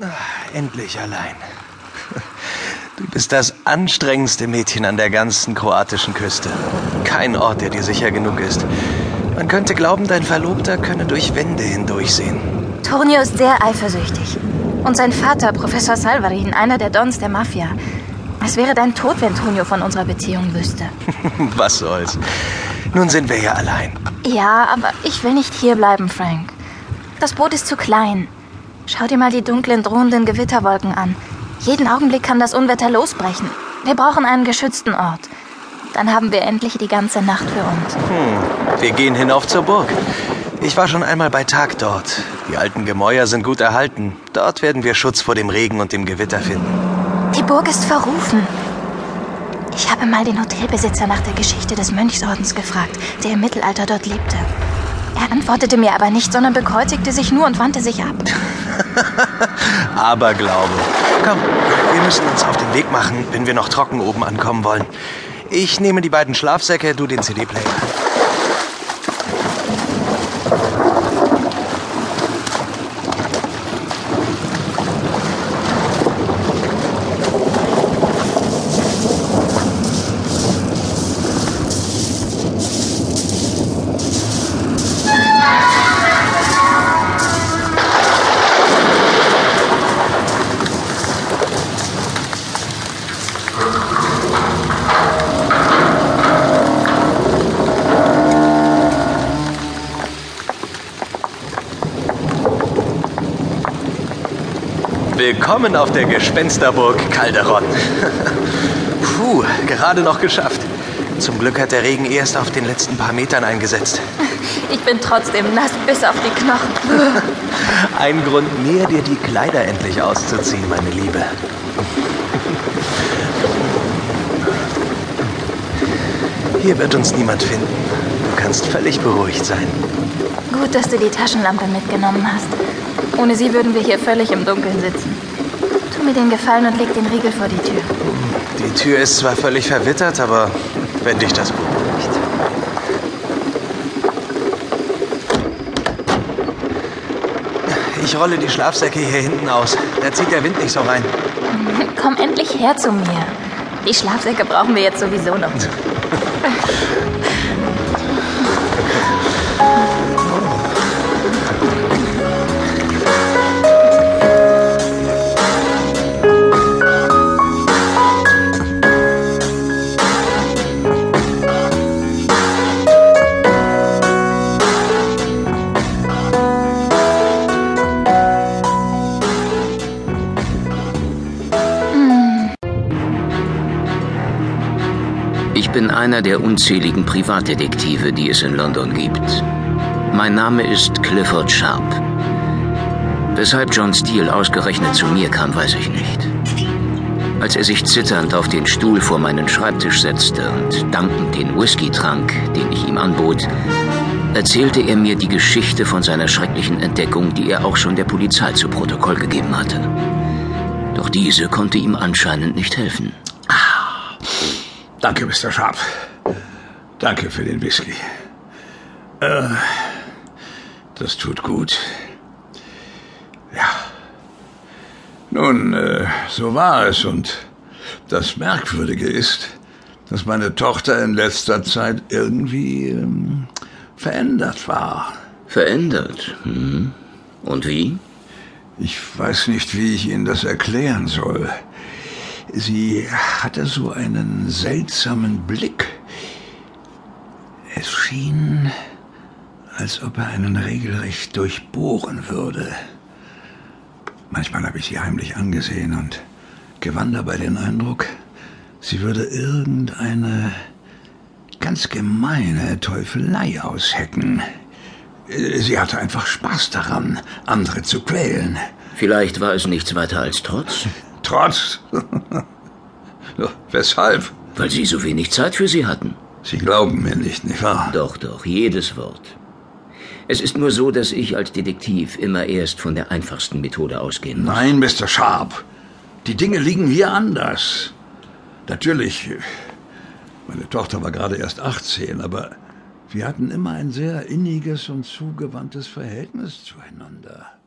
Ah, endlich allein. Du bist das anstrengendste Mädchen an der ganzen kroatischen Küste. Kein Ort, der dir sicher genug ist. Man könnte glauben, dein Verlobter könne durch Wände hindurchsehen. Tonio ist sehr eifersüchtig. Und sein Vater, Professor Salvarin, einer der Dons der Mafia. Es wäre dein Tod, wenn Tonio von unserer Beziehung wüsste. Was soll's. Nun sind wir ja allein. Ja, aber ich will nicht hierbleiben, Frank. Das Boot ist zu klein. Schau dir mal die dunklen, drohenden Gewitterwolken an. Jeden Augenblick kann das Unwetter losbrechen. Wir brauchen einen geschützten Ort. Dann haben wir endlich die ganze Nacht für uns. Hm, wir gehen hinauf zur Burg. Ich war schon einmal bei Tag dort. Die alten Gemäuer sind gut erhalten. Dort werden wir Schutz vor dem Regen und dem Gewitter finden. Die Burg ist verrufen. Ich habe mal den Hotelbesitzer nach der Geschichte des Mönchsordens gefragt, der im Mittelalter dort lebte. Er antwortete mir aber nicht, sondern bekreuzigte sich nur und wandte sich ab. Aberglaube. Komm, wir müssen uns auf den Weg machen, wenn wir noch trocken oben ankommen wollen. Ich nehme die beiden Schlafsäcke, du den CD-Player. Willkommen auf der Gespensterburg Calderon. Puh, gerade noch geschafft. Zum Glück hat der Regen erst auf den letzten paar Metern eingesetzt. Ich bin trotzdem nass bis auf die Knochen. Ein Grund mehr, dir die Kleider endlich auszuziehen, meine Liebe. Hier wird uns niemand finden. Du kannst völlig beruhigt sein. Gut, dass du die Taschenlampe mitgenommen hast. Ohne sie würden wir hier völlig im Dunkeln sitzen. Tu mir den Gefallen und leg den Riegel vor die Tür. Die Tür ist zwar völlig verwittert, aber wenn dich das beruhigt. Ich rolle die Schlafsäcke hier hinten aus. Da zieht der Wind nicht so rein. Komm endlich her zu mir. Die Schlafsäcke brauchen wir jetzt sowieso noch. einer der unzähligen Privatdetektive, die es in London gibt. Mein Name ist Clifford Sharp. Weshalb John Steele ausgerechnet zu mir kam, weiß ich nicht. Als er sich zitternd auf den Stuhl vor meinen Schreibtisch setzte und dankend den Whisky trank, den ich ihm anbot, erzählte er mir die Geschichte von seiner schrecklichen Entdeckung, die er auch schon der Polizei zu Protokoll gegeben hatte. Doch diese konnte ihm anscheinend nicht helfen. Danke, Mr. Sharp. Danke für den Whisky. Äh, das tut gut. Ja. Nun, äh, so war es und das Merkwürdige ist, dass meine Tochter in letzter Zeit irgendwie ähm, verändert war. Verändert? Hm. Und wie? Ich weiß nicht, wie ich Ihnen das erklären soll. Sie hatte so einen seltsamen Blick. Es schien, als ob er einen regelrecht durchbohren würde. Manchmal habe ich sie heimlich angesehen und gewann dabei den Eindruck, sie würde irgendeine ganz gemeine Teufelei aushecken. Sie hatte einfach Spaß daran, andere zu quälen. Vielleicht war es nichts weiter als Trotz? Trotz? Weshalb? Weil Sie so wenig Zeit für Sie hatten. Sie glauben mir nicht, nicht wahr? Doch, doch, jedes Wort. Es ist nur so, dass ich als Detektiv immer erst von der einfachsten Methode ausgehen muss. Nein, Mr. Sharp. Die Dinge liegen hier anders. Natürlich, meine Tochter war gerade erst 18, aber wir hatten immer ein sehr inniges und zugewandtes Verhältnis zueinander.